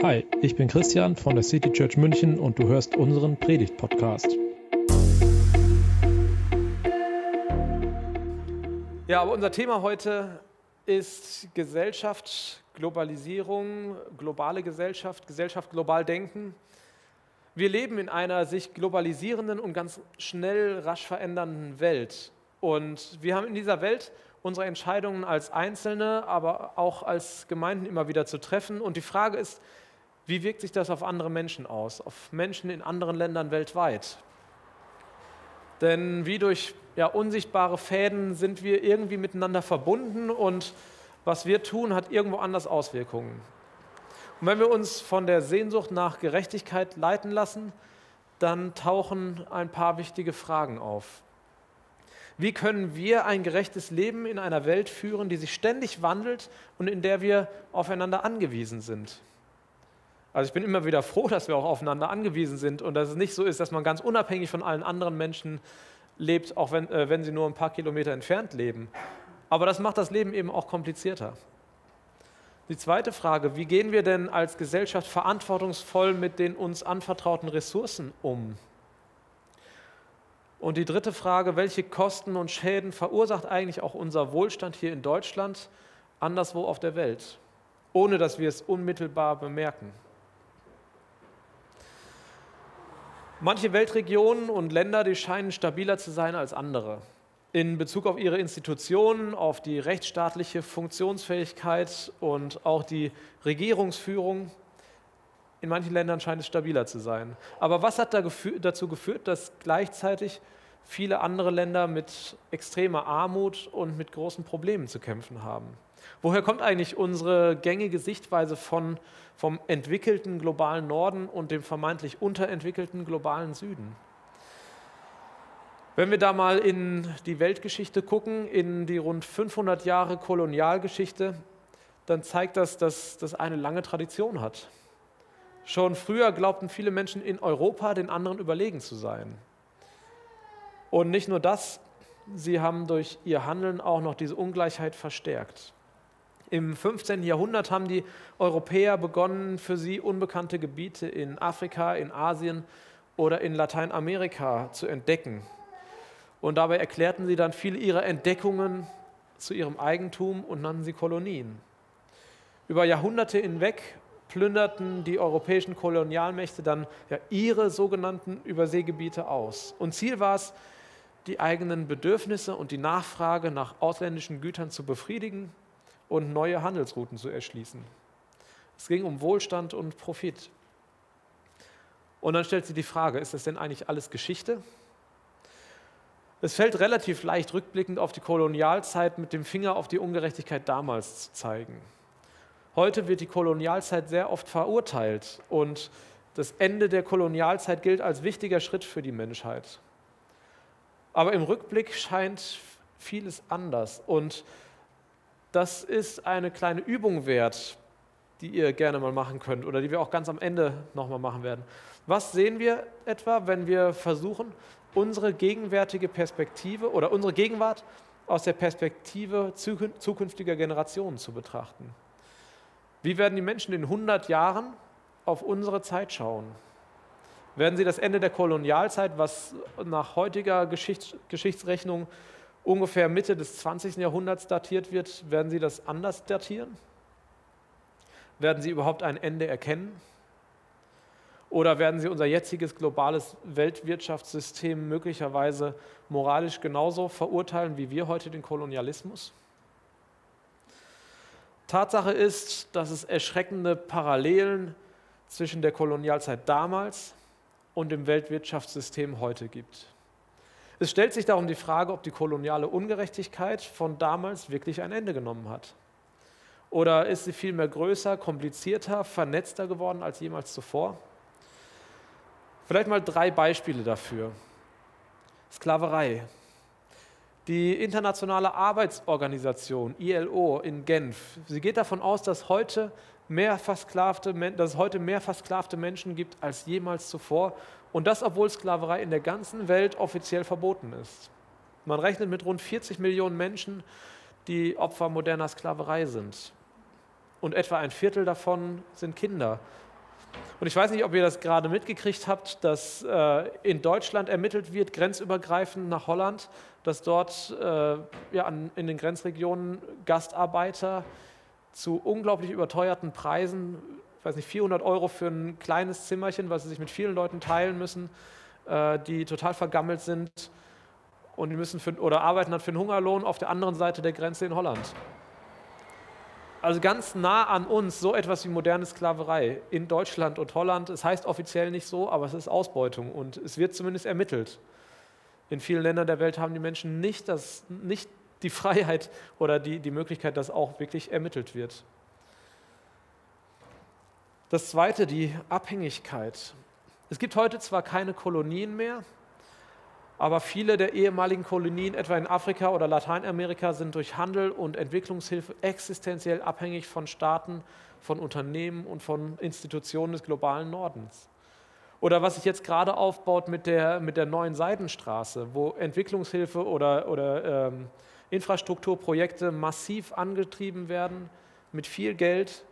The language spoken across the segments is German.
Hi, ich bin Christian von der City Church München und du hörst unseren Predigt-Podcast. Ja, aber unser Thema heute ist Gesellschaft, Globalisierung, globale Gesellschaft, Gesellschaft global denken. Wir leben in einer sich globalisierenden und ganz schnell rasch verändernden Welt. Und wir haben in dieser Welt unsere Entscheidungen als Einzelne, aber auch als Gemeinden immer wieder zu treffen. Und die Frage ist, wie wirkt sich das auf andere Menschen aus, auf Menschen in anderen Ländern weltweit? Denn wie durch ja, unsichtbare Fäden sind wir irgendwie miteinander verbunden und was wir tun, hat irgendwo anders Auswirkungen. Und wenn wir uns von der Sehnsucht nach Gerechtigkeit leiten lassen, dann tauchen ein paar wichtige Fragen auf. Wie können wir ein gerechtes Leben in einer Welt führen, die sich ständig wandelt und in der wir aufeinander angewiesen sind? Also ich bin immer wieder froh, dass wir auch aufeinander angewiesen sind und dass es nicht so ist, dass man ganz unabhängig von allen anderen Menschen lebt, auch wenn, äh, wenn sie nur ein paar Kilometer entfernt leben. Aber das macht das Leben eben auch komplizierter. Die zweite Frage, wie gehen wir denn als Gesellschaft verantwortungsvoll mit den uns anvertrauten Ressourcen um? Und die dritte Frage, welche Kosten und Schäden verursacht eigentlich auch unser Wohlstand hier in Deutschland anderswo auf der Welt, ohne dass wir es unmittelbar bemerken? Manche Weltregionen und Länder, die scheinen stabiler zu sein als andere. In Bezug auf ihre Institutionen, auf die rechtsstaatliche Funktionsfähigkeit und auch die Regierungsführung. In manchen Ländern scheint es stabiler zu sein. Aber was hat dazu geführt, dass gleichzeitig viele andere Länder mit extremer Armut und mit großen Problemen zu kämpfen haben? Woher kommt eigentlich unsere gängige Sichtweise von, vom entwickelten globalen Norden und dem vermeintlich unterentwickelten globalen Süden? Wenn wir da mal in die Weltgeschichte gucken, in die rund 500 Jahre Kolonialgeschichte, dann zeigt das, dass das eine lange Tradition hat. Schon früher glaubten viele Menschen in Europa den anderen überlegen zu sein. Und nicht nur das, sie haben durch ihr Handeln auch noch diese Ungleichheit verstärkt. Im 15. Jahrhundert haben die Europäer begonnen, für sie unbekannte Gebiete in Afrika, in Asien oder in Lateinamerika zu entdecken. Und dabei erklärten sie dann viele ihrer Entdeckungen zu ihrem Eigentum und nannten sie Kolonien. Über Jahrhunderte hinweg plünderten die europäischen Kolonialmächte dann ja, ihre sogenannten Überseegebiete aus. Und Ziel war es, die eigenen Bedürfnisse und die Nachfrage nach ausländischen Gütern zu befriedigen und neue Handelsrouten zu erschließen. Es ging um Wohlstand und Profit. Und dann stellt sich die Frage, ist das denn eigentlich alles Geschichte? Es fällt relativ leicht rückblickend auf die Kolonialzeit mit dem Finger auf die Ungerechtigkeit damals zu zeigen. Heute wird die Kolonialzeit sehr oft verurteilt und das Ende der Kolonialzeit gilt als wichtiger Schritt für die Menschheit. Aber im Rückblick scheint vieles anders und das ist eine kleine Übung wert, die ihr gerne mal machen könnt oder die wir auch ganz am Ende nochmal machen werden. Was sehen wir etwa, wenn wir versuchen, unsere gegenwärtige Perspektive oder unsere Gegenwart aus der Perspektive zukünftiger Generationen zu betrachten? Wie werden die Menschen in 100 Jahren auf unsere Zeit schauen? Werden sie das Ende der Kolonialzeit, was nach heutiger Geschichts Geschichtsrechnung ungefähr Mitte des 20. Jahrhunderts datiert wird, werden Sie das anders datieren? Werden Sie überhaupt ein Ende erkennen? Oder werden Sie unser jetziges globales Weltwirtschaftssystem möglicherweise moralisch genauso verurteilen wie wir heute den Kolonialismus? Tatsache ist, dass es erschreckende Parallelen zwischen der Kolonialzeit damals und dem Weltwirtschaftssystem heute gibt. Es stellt sich darum die Frage, ob die koloniale Ungerechtigkeit von damals wirklich ein Ende genommen hat. Oder ist sie vielmehr größer, komplizierter, vernetzter geworden als jemals zuvor? Vielleicht mal drei Beispiele dafür. Sklaverei. Die Internationale Arbeitsorganisation ILO in Genf, sie geht davon aus, dass, heute mehr versklavte, dass es heute mehr versklavte Menschen gibt als jemals zuvor und das, obwohl Sklaverei in der ganzen Welt offiziell verboten ist. Man rechnet mit rund 40 Millionen Menschen, die Opfer moderner Sklaverei sind. Und etwa ein Viertel davon sind Kinder. Und ich weiß nicht, ob ihr das gerade mitgekriegt habt, dass äh, in Deutschland ermittelt wird, grenzübergreifend nach Holland, dass dort äh, ja, an, in den Grenzregionen Gastarbeiter zu unglaublich überteuerten Preisen, ich weiß nicht, 400 Euro für ein kleines Zimmerchen, was sie sich mit vielen Leuten teilen müssen, äh, die total vergammelt sind und die müssen für, oder arbeiten dann für einen Hungerlohn auf der anderen Seite der Grenze in Holland. Also ganz nah an uns so etwas wie moderne Sklaverei in Deutschland und Holland. Es heißt offiziell nicht so, aber es ist Ausbeutung und es wird zumindest ermittelt. In vielen Ländern der Welt haben die Menschen nicht, das, nicht die Freiheit oder die, die Möglichkeit, dass auch wirklich ermittelt wird. Das Zweite, die Abhängigkeit. Es gibt heute zwar keine Kolonien mehr, aber viele der ehemaligen Kolonien, etwa in Afrika oder Lateinamerika, sind durch Handel und Entwicklungshilfe existenziell abhängig von Staaten, von Unternehmen und von Institutionen des globalen Nordens. Oder was sich jetzt gerade aufbaut mit der, mit der neuen Seidenstraße, wo Entwicklungshilfe oder, oder ähm, Infrastrukturprojekte massiv angetrieben werden, mit viel Geld,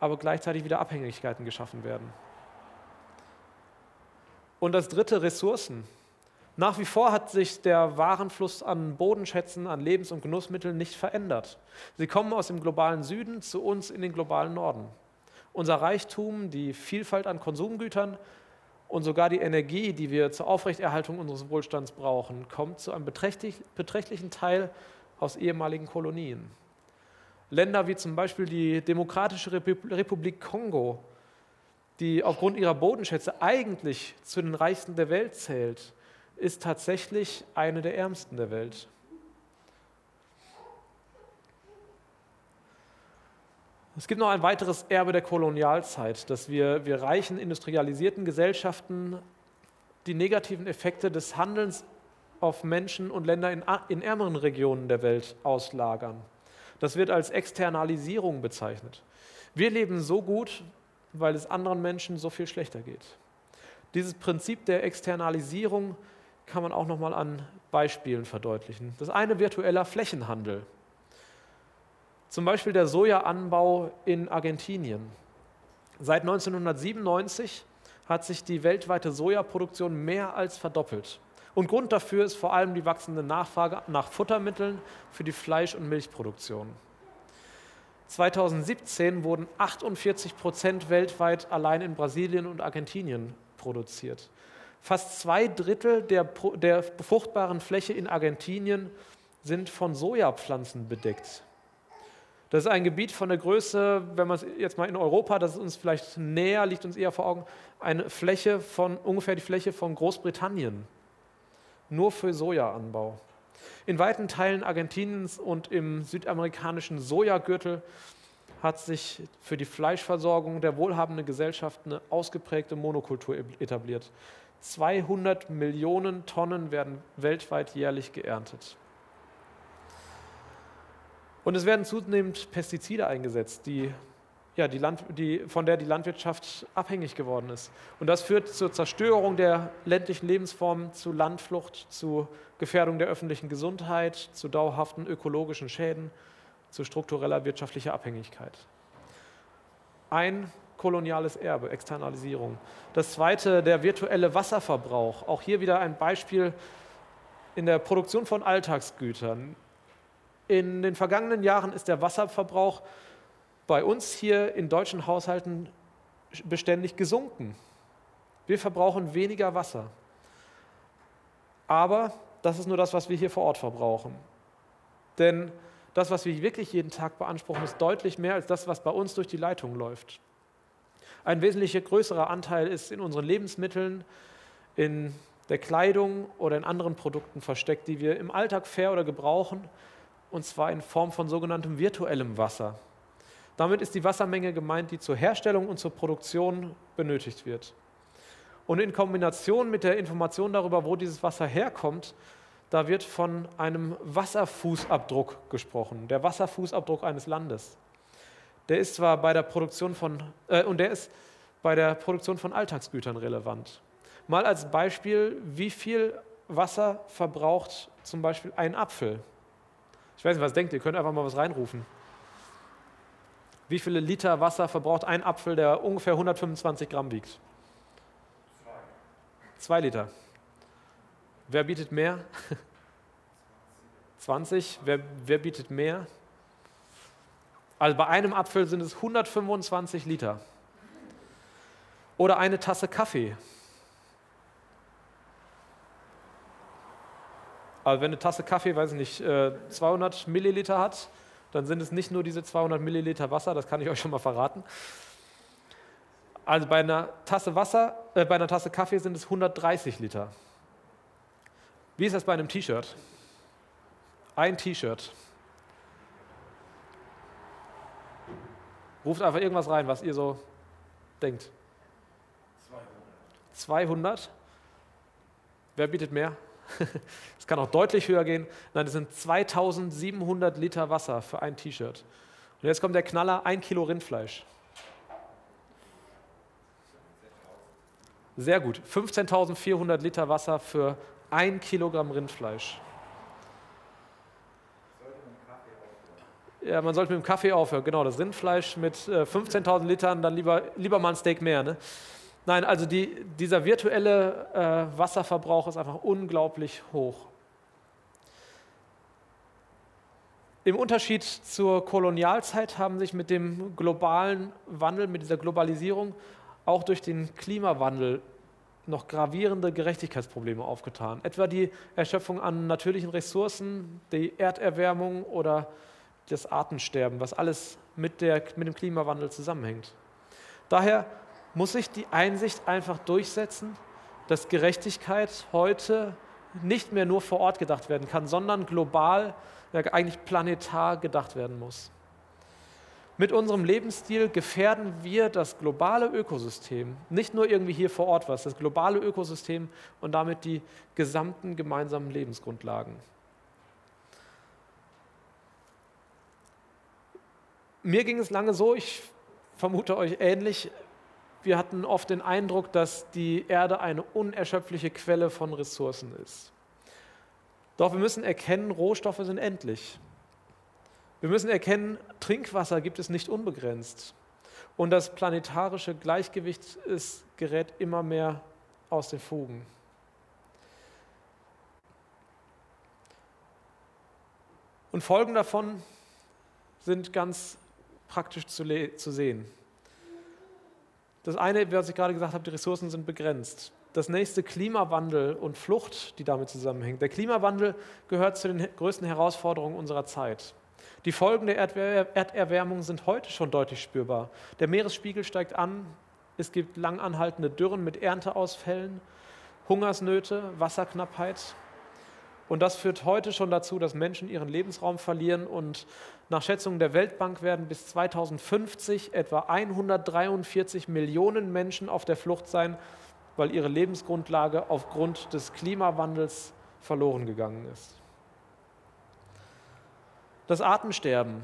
aber gleichzeitig wieder Abhängigkeiten geschaffen werden. Und das dritte, Ressourcen. Nach wie vor hat sich der Warenfluss an Bodenschätzen, an Lebens- und Genussmitteln nicht verändert. Sie kommen aus dem globalen Süden zu uns in den globalen Norden. Unser Reichtum, die Vielfalt an Konsumgütern und sogar die Energie, die wir zur Aufrechterhaltung unseres Wohlstands brauchen, kommt zu einem beträchtlichen Teil aus ehemaligen Kolonien. Länder wie zum Beispiel die Demokratische Republik Kongo, die aufgrund ihrer Bodenschätze eigentlich zu den reichsten der Welt zählt, ist tatsächlich eine der ärmsten der Welt. Es gibt noch ein weiteres Erbe der Kolonialzeit, dass wir, wir reichen industrialisierten Gesellschaften die negativen Effekte des Handelns auf Menschen und Länder in, in ärmeren Regionen der Welt auslagern. Das wird als Externalisierung bezeichnet. Wir leben so gut, weil es anderen Menschen so viel schlechter geht. Dieses Prinzip der Externalisierung kann man auch noch mal an Beispielen verdeutlichen. Das eine virtueller Flächenhandel. Zum Beispiel der Sojaanbau in Argentinien. Seit 1997 hat sich die weltweite Sojaproduktion mehr als verdoppelt. Und Grund dafür ist vor allem die wachsende Nachfrage nach Futtermitteln für die Fleisch- und Milchproduktion. 2017 wurden 48 Prozent weltweit allein in Brasilien und Argentinien produziert. Fast zwei Drittel der, der befruchtbaren Fläche in Argentinien sind von Sojapflanzen bedeckt. Das ist ein Gebiet von der Größe, wenn man es jetzt mal in Europa, das ist uns vielleicht näher, liegt uns eher vor Augen, eine Fläche von ungefähr die Fläche von Großbritannien. Nur für Sojaanbau. In weiten Teilen Argentiniens und im südamerikanischen Sojagürtel hat sich für die Fleischversorgung der wohlhabenden Gesellschaft eine ausgeprägte Monokultur etabliert. 200 Millionen Tonnen werden weltweit jährlich geerntet. Und es werden zunehmend Pestizide eingesetzt, die, ja, die Land, die, von der die Landwirtschaft abhängig geworden ist. Und das führt zur Zerstörung der ländlichen Lebensformen, zu Landflucht, zu Gefährdung der öffentlichen Gesundheit, zu dauerhaften ökologischen Schäden, zu struktureller wirtschaftlicher Abhängigkeit. Ein koloniales Erbe, Externalisierung. Das zweite, der virtuelle Wasserverbrauch. Auch hier wieder ein Beispiel in der Produktion von Alltagsgütern. In den vergangenen Jahren ist der Wasserverbrauch bei uns hier in deutschen Haushalten beständig gesunken. Wir verbrauchen weniger Wasser. Aber das ist nur das, was wir hier vor Ort verbrauchen. Denn das, was wir wirklich jeden Tag beanspruchen, ist deutlich mehr als das, was bei uns durch die Leitung läuft. Ein wesentlich größerer Anteil ist in unseren Lebensmitteln, in der Kleidung oder in anderen Produkten versteckt, die wir im Alltag fair oder gebrauchen, und zwar in Form von sogenanntem virtuellem Wasser. Damit ist die Wassermenge gemeint, die zur Herstellung und zur Produktion benötigt wird. Und in Kombination mit der Information darüber, wo dieses Wasser herkommt, da wird von einem Wasserfußabdruck gesprochen, der Wasserfußabdruck eines Landes der ist zwar bei der Produktion von, äh, und der ist bei der Produktion von Alltagsgütern relevant. Mal als Beispiel, wie viel Wasser verbraucht zum Beispiel ein Apfel? Ich weiß nicht, was denkt ihr? Könnt einfach mal was reinrufen. Wie viele Liter Wasser verbraucht ein Apfel, der ungefähr 125 Gramm wiegt? Zwei. Zwei Liter. Wer bietet mehr? 20. Wer, wer bietet mehr? Also bei einem Apfel sind es 125 Liter. Oder eine Tasse Kaffee. Also wenn eine Tasse Kaffee, weiß ich nicht, 200 äh, Milliliter hat, dann sind es nicht nur diese 200 Milliliter Wasser, das kann ich euch schon mal verraten. Also bei einer Tasse Wasser, äh, bei einer Tasse Kaffee sind es 130 Liter. Wie ist das bei einem T-Shirt? Ein T-Shirt. Ruft einfach irgendwas rein, was ihr so denkt. 200. 200? Wer bietet mehr? Es kann auch deutlich höher gehen. Nein, es sind 2700 Liter Wasser für ein T-Shirt. Und jetzt kommt der Knaller, ein Kilo Rindfleisch. Sehr gut. 15.400 Liter Wasser für ein Kilogramm Rindfleisch. Ja, man sollte mit dem Kaffee aufhören. Genau, das Rindfleisch mit 15.000 äh, Litern, dann lieber, lieber mal ein Steak mehr. Ne? Nein, also die, dieser virtuelle äh, Wasserverbrauch ist einfach unglaublich hoch. Im Unterschied zur Kolonialzeit haben sich mit dem globalen Wandel, mit dieser Globalisierung, auch durch den Klimawandel noch gravierende Gerechtigkeitsprobleme aufgetan. Etwa die Erschöpfung an natürlichen Ressourcen, die Erderwärmung oder das Artensterben, was alles mit, der, mit dem Klimawandel zusammenhängt. Daher muss sich die Einsicht einfach durchsetzen, dass Gerechtigkeit heute nicht mehr nur vor Ort gedacht werden kann, sondern global, ja, eigentlich planetar gedacht werden muss. Mit unserem Lebensstil gefährden wir das globale Ökosystem, nicht nur irgendwie hier vor Ort was, das globale Ökosystem und damit die gesamten gemeinsamen Lebensgrundlagen. Mir ging es lange so, ich vermute euch ähnlich. Wir hatten oft den Eindruck, dass die Erde eine unerschöpfliche Quelle von Ressourcen ist. Doch wir müssen erkennen, Rohstoffe sind endlich. Wir müssen erkennen, Trinkwasser gibt es nicht unbegrenzt. Und das planetarische Gleichgewicht ist, gerät immer mehr aus den Fugen. Und Folgen davon sind ganz praktisch zu, zu sehen. Das eine, was ich gerade gesagt habe, die Ressourcen sind begrenzt. Das nächste Klimawandel und Flucht, die damit zusammenhängt. Der Klimawandel gehört zu den größten Herausforderungen unserer Zeit. Die Folgen der Erderwärmung sind heute schon deutlich spürbar. Der Meeresspiegel steigt an, es gibt langanhaltende Dürren mit Ernteausfällen, Hungersnöte, Wasserknappheit. Und das führt heute schon dazu, dass Menschen ihren Lebensraum verlieren und nach Schätzungen der Weltbank werden bis 2050 etwa 143 Millionen Menschen auf der Flucht sein, weil ihre Lebensgrundlage aufgrund des Klimawandels verloren gegangen ist. Das Artensterben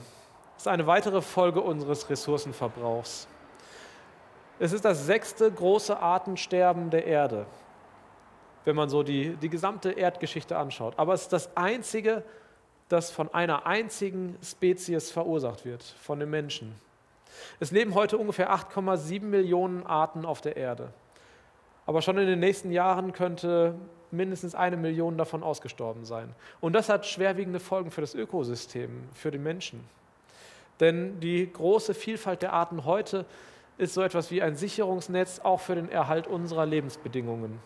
ist eine weitere Folge unseres Ressourcenverbrauchs. Es ist das sechste große Artensterben der Erde wenn man so die, die gesamte Erdgeschichte anschaut. Aber es ist das einzige, das von einer einzigen Spezies verursacht wird, von den Menschen. Es leben heute ungefähr 8,7 Millionen Arten auf der Erde. Aber schon in den nächsten Jahren könnte mindestens eine Million davon ausgestorben sein. Und das hat schwerwiegende Folgen für das Ökosystem, für den Menschen. Denn die große Vielfalt der Arten heute ist so etwas wie ein Sicherungsnetz auch für den Erhalt unserer Lebensbedingungen.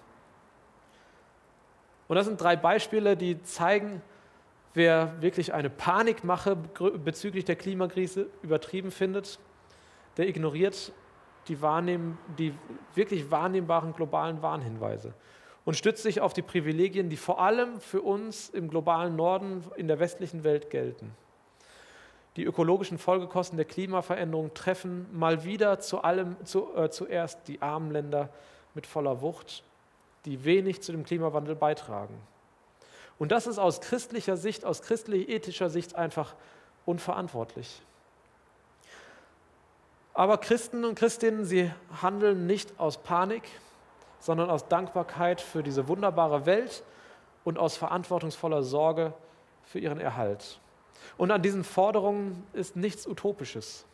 Und das sind drei Beispiele, die zeigen, wer wirklich eine Panikmache bezüglich der Klimakrise übertrieben findet, der ignoriert die, die wirklich wahrnehmbaren globalen Warnhinweise und stützt sich auf die Privilegien, die vor allem für uns im globalen Norden, in der westlichen Welt gelten. Die ökologischen Folgekosten der Klimaveränderung treffen mal wieder zu allem, zu, äh, zuerst die armen Länder mit voller Wucht die wenig zu dem Klimawandel beitragen. Und das ist aus christlicher Sicht, aus christlich-ethischer Sicht einfach unverantwortlich. Aber Christen und Christinnen, sie handeln nicht aus Panik, sondern aus Dankbarkeit für diese wunderbare Welt und aus verantwortungsvoller Sorge für ihren Erhalt. Und an diesen Forderungen ist nichts Utopisches.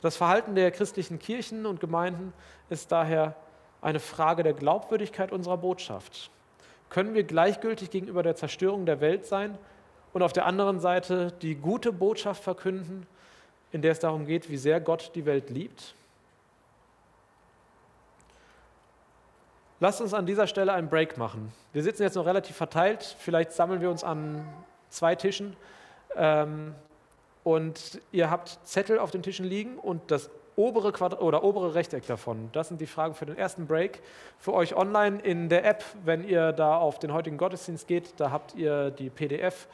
Das Verhalten der christlichen Kirchen und Gemeinden ist daher eine Frage der Glaubwürdigkeit unserer Botschaft. Können wir gleichgültig gegenüber der Zerstörung der Welt sein und auf der anderen Seite die gute Botschaft verkünden, in der es darum geht, wie sehr Gott die Welt liebt? Lasst uns an dieser Stelle einen Break machen. Wir sitzen jetzt noch relativ verteilt, vielleicht sammeln wir uns an zwei Tischen ähm, und ihr habt Zettel auf den Tischen liegen und das obere Quadrat oder obere Rechteck davon. Das sind die Fragen für den ersten Break. Für euch online in der App, wenn ihr da auf den heutigen Gottesdienst geht, da habt ihr die PDF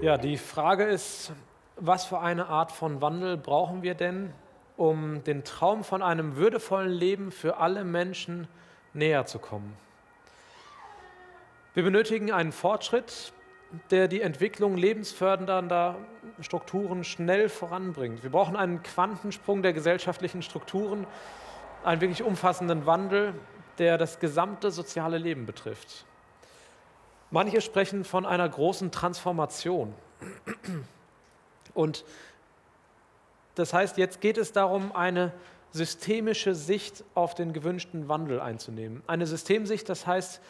Ja, die Frage ist, was für eine Art von Wandel brauchen wir denn, um den Traum von einem würdevollen Leben für alle Menschen näher zu kommen? Wir benötigen einen Fortschritt, der die Entwicklung lebensfördernder Strukturen schnell voranbringt. Wir brauchen einen Quantensprung der gesellschaftlichen Strukturen, einen wirklich umfassenden Wandel, der das gesamte soziale Leben betrifft. Manche sprechen von einer großen Transformation. Und das heißt, jetzt geht es darum, eine systemische Sicht auf den gewünschten Wandel einzunehmen. Eine Systemsicht, das heißt,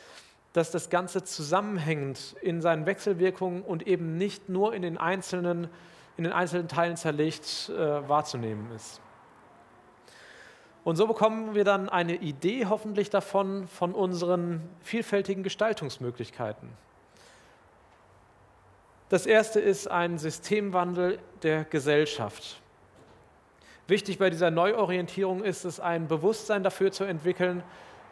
dass das Ganze zusammenhängend in seinen Wechselwirkungen und eben nicht nur in den einzelnen, in den einzelnen Teilen zerlegt äh, wahrzunehmen ist. Und so bekommen wir dann eine Idee hoffentlich davon, von unseren vielfältigen Gestaltungsmöglichkeiten. Das erste ist ein Systemwandel der Gesellschaft. Wichtig bei dieser Neuorientierung ist es, ein Bewusstsein dafür zu entwickeln,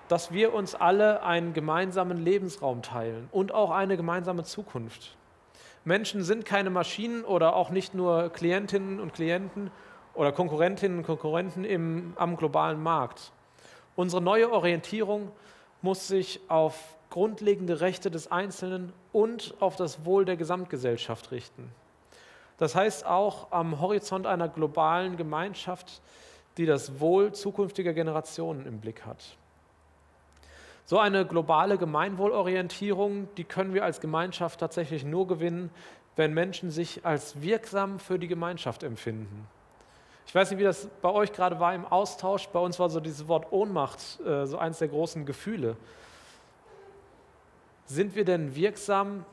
dass wir uns alle einen gemeinsamen Lebensraum teilen und auch eine gemeinsame Zukunft. Menschen sind keine Maschinen oder auch nicht nur Klientinnen und Klienten, oder Konkurrentinnen und Konkurrenten im, am globalen Markt. Unsere neue Orientierung muss sich auf grundlegende Rechte des Einzelnen und auf das Wohl der Gesamtgesellschaft richten. Das heißt auch am Horizont einer globalen Gemeinschaft, die das Wohl zukünftiger Generationen im Blick hat. So eine globale Gemeinwohlorientierung, die können wir als Gemeinschaft tatsächlich nur gewinnen, wenn Menschen sich als wirksam für die Gemeinschaft empfinden. Ich weiß nicht, wie das bei euch gerade war im Austausch. Bei uns war so dieses Wort Ohnmacht äh, so eins der großen Gefühle. Sind wir denn wirksam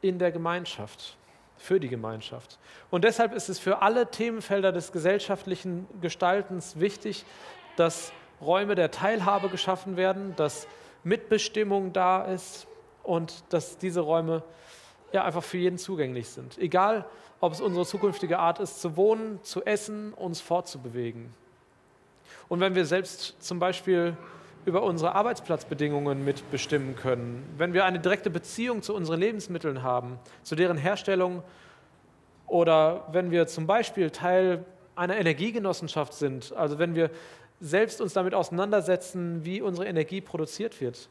in der Gemeinschaft, für die Gemeinschaft? Und deshalb ist es für alle Themenfelder des gesellschaftlichen Gestaltens wichtig, dass Räume der Teilhabe geschaffen werden, dass Mitbestimmung da ist und dass diese Räume ja, einfach für jeden zugänglich sind. Egal, ob es unsere zukünftige Art ist, zu wohnen, zu essen, uns fortzubewegen. Und wenn wir selbst zum Beispiel über unsere Arbeitsplatzbedingungen mitbestimmen können, wenn wir eine direkte Beziehung zu unseren Lebensmitteln haben, zu deren Herstellung oder wenn wir zum Beispiel Teil einer Energiegenossenschaft sind, also wenn wir selbst uns damit auseinandersetzen, wie unsere Energie produziert wird,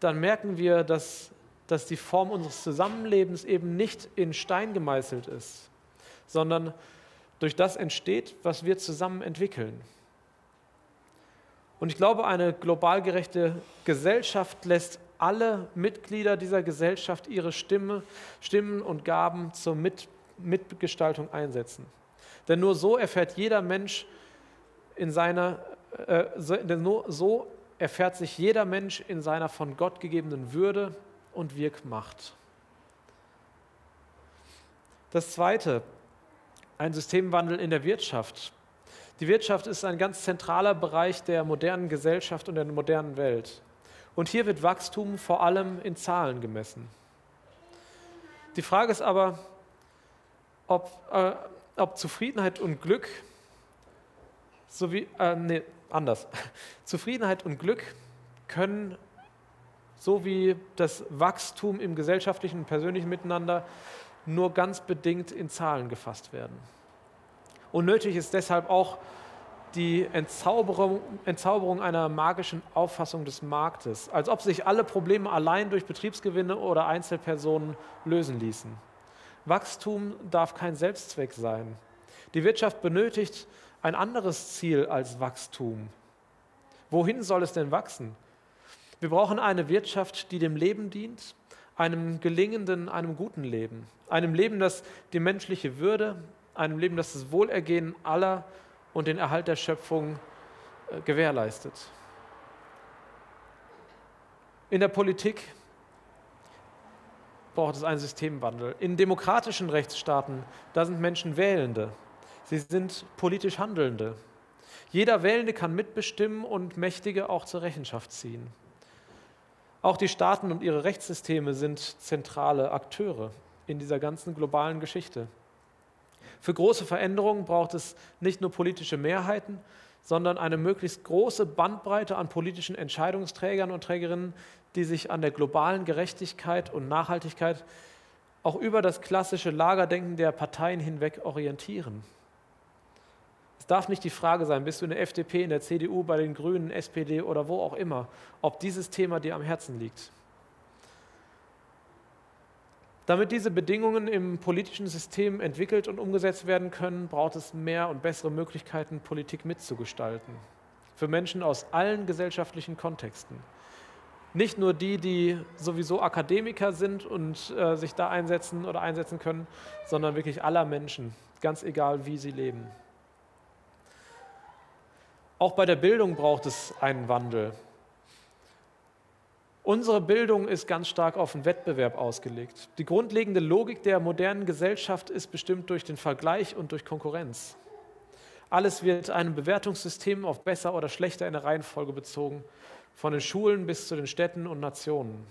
dann merken wir, dass dass die Form unseres Zusammenlebens eben nicht in Stein gemeißelt ist, sondern durch das entsteht, was wir zusammen entwickeln. Und ich glaube, eine global gerechte Gesellschaft lässt alle Mitglieder dieser Gesellschaft ihre Stimme, Stimmen und Gaben zur Mit Mitgestaltung einsetzen. Denn nur so erfährt jeder Mensch in seiner, äh, so, denn nur so erfährt sich jeder Mensch in seiner von Gott gegebenen Würde und Wirkmacht. Das Zweite, ein Systemwandel in der Wirtschaft. Die Wirtschaft ist ein ganz zentraler Bereich der modernen Gesellschaft und der modernen Welt. Und hier wird Wachstum vor allem in Zahlen gemessen. Die Frage ist aber, ob, äh, ob Zufriedenheit und Glück sowie, äh, nee, anders. Zufriedenheit und Glück können so wie das Wachstum im gesellschaftlichen und persönlichen Miteinander nur ganz bedingt in Zahlen gefasst werden. Und nötig ist deshalb auch die Entzauberung, Entzauberung einer magischen Auffassung des Marktes, als ob sich alle Probleme allein durch Betriebsgewinne oder Einzelpersonen lösen ließen. Wachstum darf kein Selbstzweck sein. Die Wirtschaft benötigt ein anderes Ziel als Wachstum. Wohin soll es denn wachsen? Wir brauchen eine Wirtschaft, die dem Leben dient, einem gelingenden, einem guten Leben, einem Leben, das die menschliche Würde, einem Leben, das das Wohlergehen aller und den Erhalt der Schöpfung äh, gewährleistet. In der Politik braucht es einen Systemwandel. In demokratischen Rechtsstaaten, da sind Menschen Wählende. Sie sind politisch Handelnde. Jeder Wählende kann mitbestimmen und Mächtige auch zur Rechenschaft ziehen. Auch die Staaten und ihre Rechtssysteme sind zentrale Akteure in dieser ganzen globalen Geschichte. Für große Veränderungen braucht es nicht nur politische Mehrheiten, sondern eine möglichst große Bandbreite an politischen Entscheidungsträgern und Trägerinnen, die sich an der globalen Gerechtigkeit und Nachhaltigkeit auch über das klassische Lagerdenken der Parteien hinweg orientieren. Es darf nicht die Frage sein, bist du in der FDP, in der CDU, bei den Grünen, SPD oder wo auch immer, ob dieses Thema dir am Herzen liegt. Damit diese Bedingungen im politischen System entwickelt und umgesetzt werden können, braucht es mehr und bessere Möglichkeiten, Politik mitzugestalten. Für Menschen aus allen gesellschaftlichen Kontexten. Nicht nur die, die sowieso Akademiker sind und äh, sich da einsetzen oder einsetzen können, sondern wirklich aller Menschen, ganz egal, wie sie leben. Auch bei der Bildung braucht es einen Wandel. Unsere Bildung ist ganz stark auf den Wettbewerb ausgelegt. Die grundlegende Logik der modernen Gesellschaft ist bestimmt durch den Vergleich und durch Konkurrenz. Alles wird einem Bewertungssystem auf besser oder schlechter in der Reihenfolge bezogen, von den Schulen bis zu den Städten und Nationen,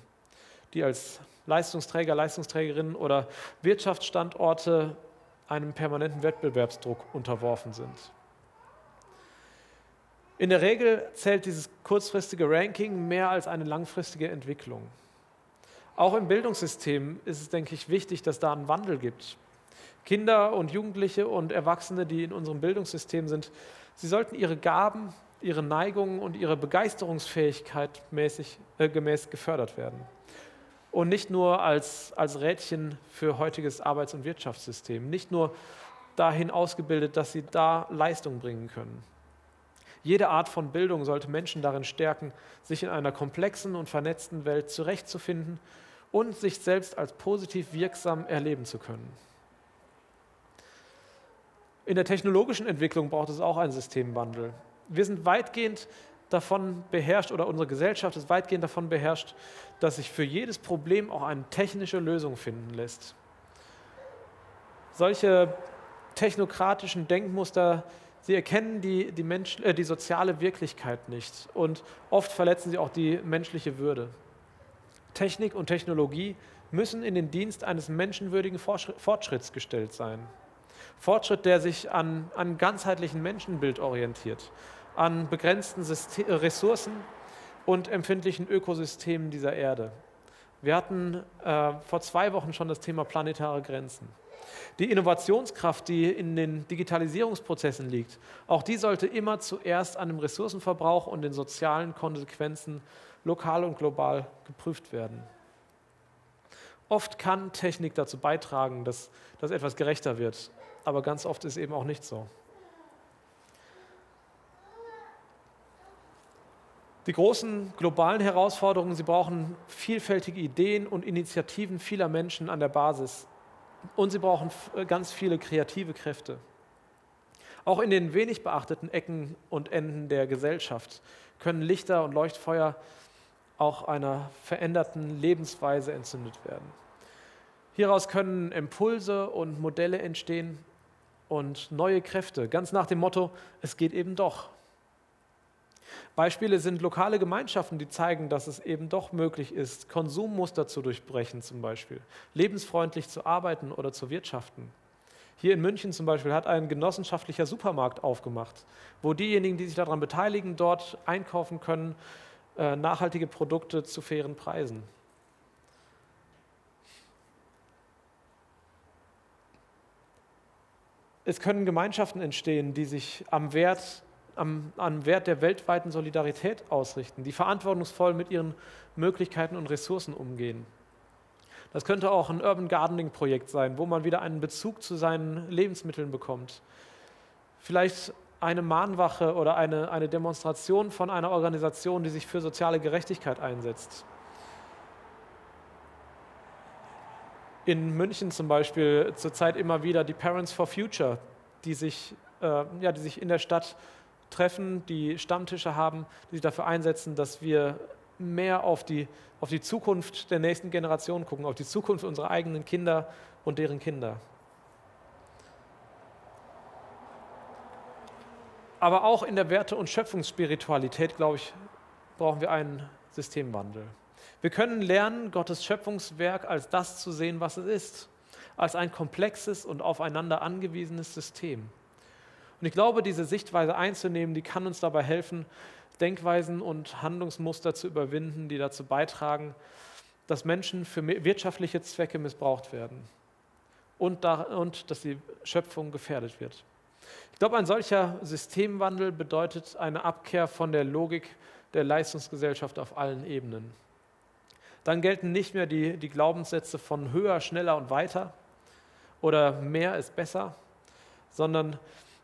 die als Leistungsträger, Leistungsträgerinnen oder Wirtschaftsstandorte einem permanenten Wettbewerbsdruck unterworfen sind. In der Regel zählt dieses kurzfristige Ranking mehr als eine langfristige Entwicklung. Auch im Bildungssystem ist es, denke ich, wichtig, dass da einen Wandel gibt. Kinder und Jugendliche und Erwachsene, die in unserem Bildungssystem sind, sie sollten ihre Gaben, ihre Neigungen und ihre Begeisterungsfähigkeit mäßig, äh, gemäß gefördert werden. Und nicht nur als, als Rädchen für heutiges Arbeits- und Wirtschaftssystem, nicht nur dahin ausgebildet, dass sie da Leistung bringen können. Jede Art von Bildung sollte Menschen darin stärken, sich in einer komplexen und vernetzten Welt zurechtzufinden und sich selbst als positiv wirksam erleben zu können. In der technologischen Entwicklung braucht es auch einen Systemwandel. Wir sind weitgehend davon beherrscht oder unsere Gesellschaft ist weitgehend davon beherrscht, dass sich für jedes Problem auch eine technische Lösung finden lässt. Solche technokratischen Denkmuster Sie erkennen die, die, Mensch, äh, die soziale Wirklichkeit nicht und oft verletzen sie auch die menschliche Würde. Technik und Technologie müssen in den Dienst eines menschenwürdigen Fortschritts gestellt sein. Fortschritt, der sich an, an ganzheitlichen Menschenbild orientiert, an begrenzten System, Ressourcen und empfindlichen Ökosystemen dieser Erde. Wir hatten äh, vor zwei Wochen schon das Thema planetare Grenzen. Die Innovationskraft, die in den Digitalisierungsprozessen liegt, auch die sollte immer zuerst an dem Ressourcenverbrauch und den sozialen Konsequenzen lokal und global geprüft werden. Oft kann Technik dazu beitragen, dass, dass etwas gerechter wird, aber ganz oft ist eben auch nicht so. Die großen globalen Herausforderungen, sie brauchen vielfältige Ideen und Initiativen vieler Menschen an der Basis. Und sie brauchen äh, ganz viele kreative Kräfte. Auch in den wenig beachteten Ecken und Enden der Gesellschaft können Lichter und Leuchtfeuer auch einer veränderten Lebensweise entzündet werden. Hieraus können Impulse und Modelle entstehen und neue Kräfte, ganz nach dem Motto, es geht eben doch. Beispiele sind lokale Gemeinschaften, die zeigen, dass es eben doch möglich ist, Konsummuster zu durchbrechen zum Beispiel, lebensfreundlich zu arbeiten oder zu wirtschaften. Hier in München zum Beispiel hat ein genossenschaftlicher Supermarkt aufgemacht, wo diejenigen, die sich daran beteiligen, dort einkaufen können, äh, nachhaltige Produkte zu fairen Preisen. Es können Gemeinschaften entstehen, die sich am Wert am, am Wert der weltweiten Solidarität ausrichten, die verantwortungsvoll mit ihren Möglichkeiten und Ressourcen umgehen. Das könnte auch ein Urban Gardening Projekt sein, wo man wieder einen Bezug zu seinen Lebensmitteln bekommt. Vielleicht eine Mahnwache oder eine, eine Demonstration von einer Organisation, die sich für soziale Gerechtigkeit einsetzt. In München zum Beispiel zurzeit immer wieder die Parents for Future, die sich, äh, ja, die sich in der Stadt treffen, die Stammtische haben, die sich dafür einsetzen, dass wir mehr auf die, auf die Zukunft der nächsten Generation gucken, auf die Zukunft unserer eigenen Kinder und deren Kinder. Aber auch in der Werte- und Schöpfungsspiritualität, glaube ich, brauchen wir einen Systemwandel. Wir können lernen, Gottes Schöpfungswerk als das zu sehen, was es ist, als ein komplexes und aufeinander angewiesenes System. Und ich glaube, diese Sichtweise einzunehmen, die kann uns dabei helfen, Denkweisen und Handlungsmuster zu überwinden, die dazu beitragen, dass Menschen für wirtschaftliche Zwecke missbraucht werden und, da, und dass die Schöpfung gefährdet wird. Ich glaube, ein solcher Systemwandel bedeutet eine Abkehr von der Logik der Leistungsgesellschaft auf allen Ebenen. Dann gelten nicht mehr die, die Glaubenssätze von höher, schneller und weiter oder mehr ist besser, sondern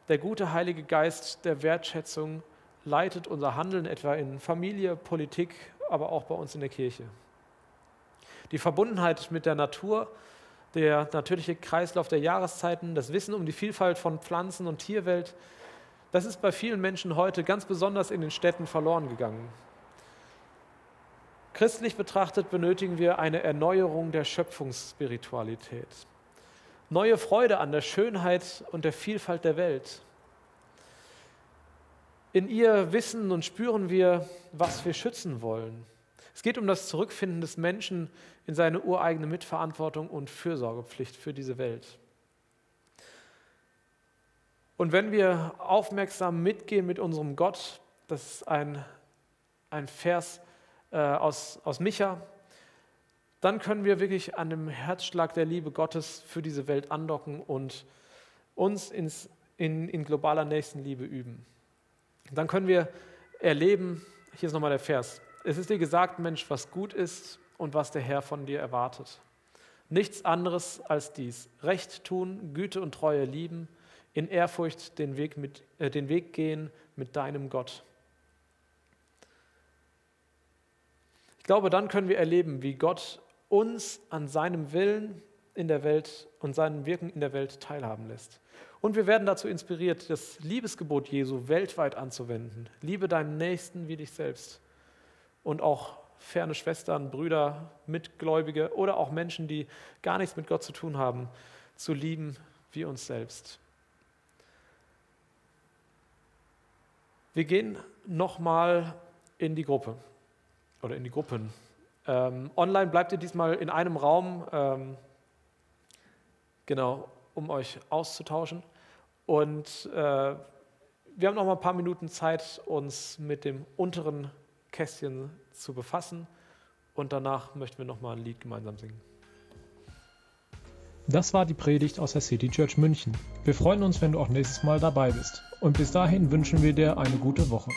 der gute Heilige Geist der Wertschätzung leitet unser Handeln etwa in Familie, Politik, aber auch bei uns in der Kirche. Die Verbundenheit mit der Natur der natürliche Kreislauf der Jahreszeiten, das Wissen um die Vielfalt von Pflanzen- und Tierwelt, das ist bei vielen Menschen heute ganz besonders in den Städten verloren gegangen. Christlich betrachtet benötigen wir eine Erneuerung der Schöpfungsspiritualität. Neue Freude an der Schönheit und der Vielfalt der Welt. In ihr wissen und spüren wir, was wir schützen wollen. Es geht um das Zurückfinden des Menschen in seine ureigene Mitverantwortung und Fürsorgepflicht für diese Welt. Und wenn wir aufmerksam mitgehen mit unserem Gott, das ist ein, ein Vers äh, aus, aus Micha, dann können wir wirklich an dem Herzschlag der Liebe Gottes für diese Welt andocken und uns ins, in, in globaler Nächstenliebe üben. Dann können wir erleben, hier ist nochmal der Vers, es ist dir gesagt, Mensch, was gut ist und was der Herr von dir erwartet. Nichts anderes als dies. Recht tun, Güte und Treue lieben, in Ehrfurcht den Weg, mit, äh, den Weg gehen mit deinem Gott. Ich glaube, dann können wir erleben, wie Gott uns an seinem Willen in der Welt und seinem Wirken in der Welt teilhaben lässt. Und wir werden dazu inspiriert, das Liebesgebot Jesu weltweit anzuwenden. Liebe deinen Nächsten wie dich selbst und auch ferne Schwestern, Brüder, Mitgläubige oder auch Menschen, die gar nichts mit Gott zu tun haben, zu lieben wie uns selbst. Wir gehen nochmal in die Gruppe oder in die Gruppen. Ähm, online bleibt ihr diesmal in einem Raum, ähm, genau, um euch auszutauschen. Und äh, wir haben noch mal ein paar Minuten Zeit, uns mit dem unteren Kästchen zu befassen. Und danach möchten wir nochmal ein Lied gemeinsam singen. Das war die Predigt aus der City Church München. Wir freuen uns, wenn du auch nächstes Mal dabei bist. Und bis dahin wünschen wir dir eine gute Woche.